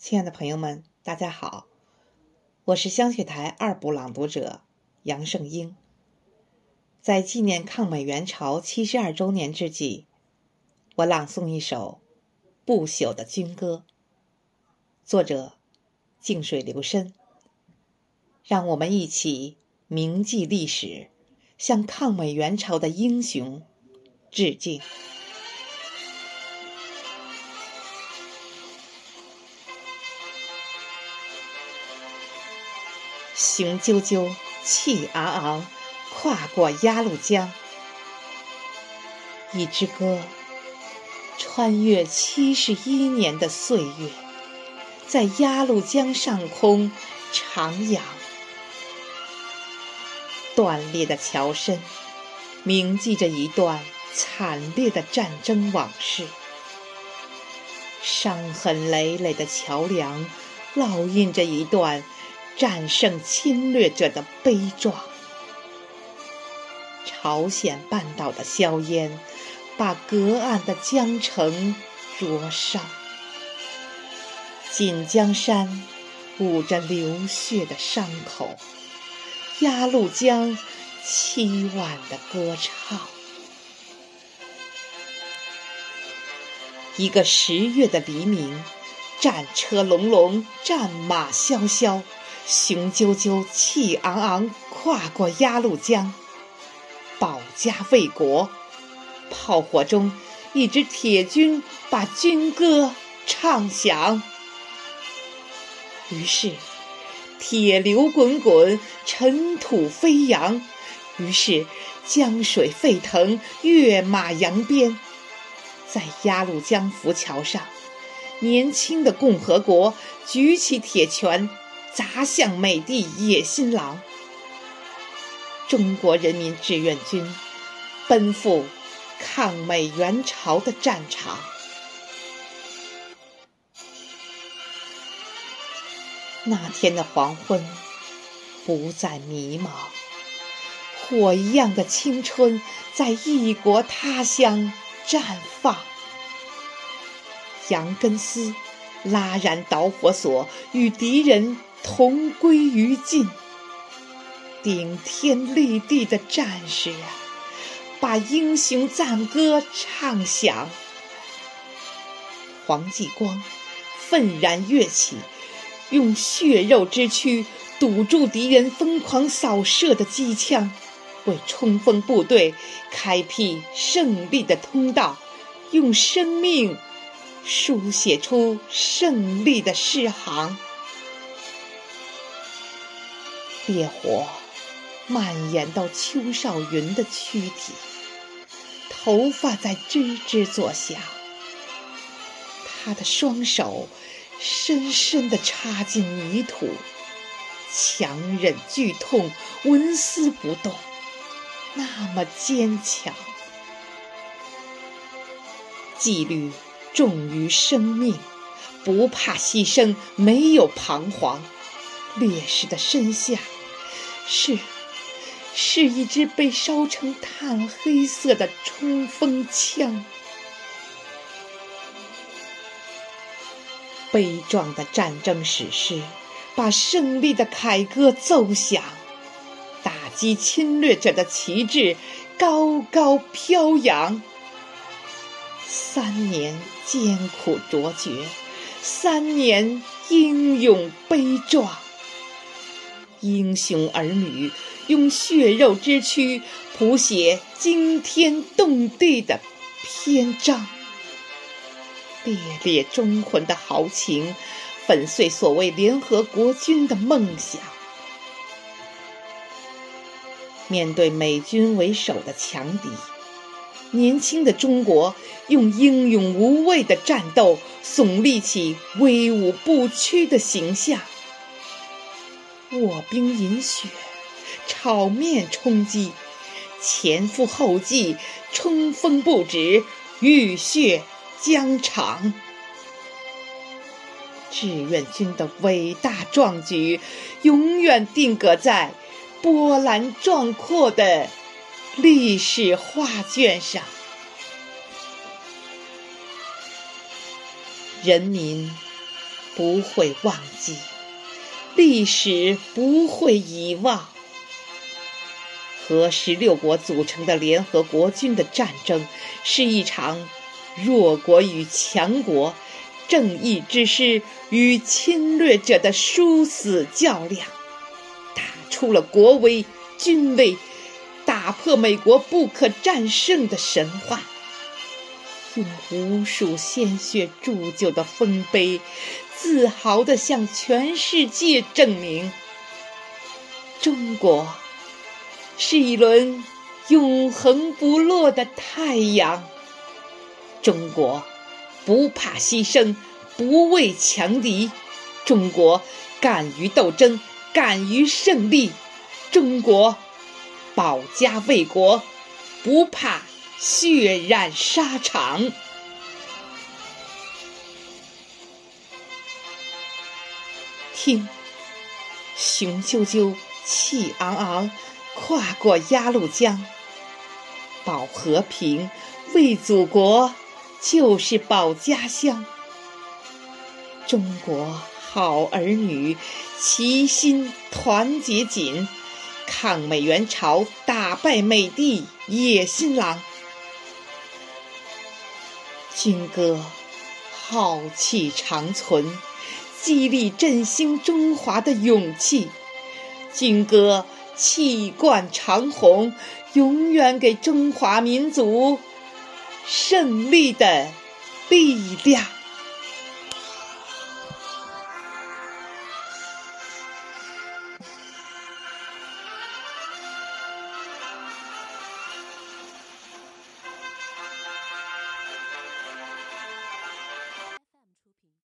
亲爱的朋友们，大家好，我是香雪台二部朗读者杨胜英。在纪念抗美援朝七十二周年之际，我朗诵一首《不朽的军歌》，作者静水流深。让我们一起铭记历史，向抗美援朝的英雄致敬。雄赳赳，气昂昂，跨过鸭绿江。一支歌，穿越七十一年的岁月，在鸭绿江上空徜徉。断裂的桥身，铭记着一段惨烈的战争往事；伤痕累累的桥梁，烙印着一段。战胜侵略者的悲壮。朝鲜半岛的硝烟，把隔岸的江城灼伤。锦江山捂着流血的伤口，鸭绿江凄婉的歌唱。一个十月的黎明，战车隆隆，战马萧萧。雄赳赳，气昂昂，跨过鸭绿江，保家卫国。炮火中，一支铁军把军歌唱响。于是，铁流滚滚，尘土飞扬。于是，江水沸腾，跃马扬鞭。在鸭绿江浮桥上，年轻的共和国举起铁拳。砸向美帝野心狼！中国人民志愿军奔赴抗美援朝的战场。那天的黄昏不再迷茫，火一样的青春在异国他乡绽放。杨根思拉燃导火索，与敌人。同归于尽，顶天立地的战士啊，把英雄赞歌唱响。黄继光愤然跃起，用血肉之躯堵住敌人疯狂扫射的机枪，为冲锋部队开辟胜利的通道，用生命书写出胜利的诗行。烈火蔓延到邱少云的躯体，头发在吱吱作响。他的双手深深地插进泥土，强忍剧痛，纹丝不动，那么坚强。纪律重于生命，不怕牺牲，没有彷徨。烈士的身下。是，是一支被烧成炭黑色的冲锋枪。悲壮的战争史诗，把胜利的凯歌奏响，打击侵略者的旗帜高高飘扬。三年艰苦卓绝，三年英勇悲壮。英雄儿女用血肉之躯谱写惊天动地的篇章，烈烈忠魂的豪情粉碎所谓联合国军的梦想。面对美军为首的强敌，年轻的中国用英勇无畏的战斗耸立起威武不屈的形象。卧冰饮雪，炒面充饥，前赴后继，冲锋不止，浴血疆场。志愿军的伟大壮举，永远定格在波澜壮阔的历史画卷上。人民不会忘记，历史不会遗忘。和十六国组成的联合国军的战争，是一场弱国与强国、正义之师与侵略者的殊死较量，打出了国威、军威，打破美国不可战胜的神话。用无数鲜血铸就的丰碑，自豪地向全世界证明：中国是一轮永恒不落的太阳。中国不怕牺牲，不畏强敌。中国敢于斗争，敢于胜利。中国保家卫国，不怕。血染沙场，听，雄赳赳，气昂昂，跨过鸭绿江，保和平，为祖国，就是保家乡。中国好儿女，齐心团结紧，抗美援朝，打败美帝野心狼。军歌浩气长存，激励振兴中华的勇气；军歌气贯长虹，永远给中华民族胜利的力量。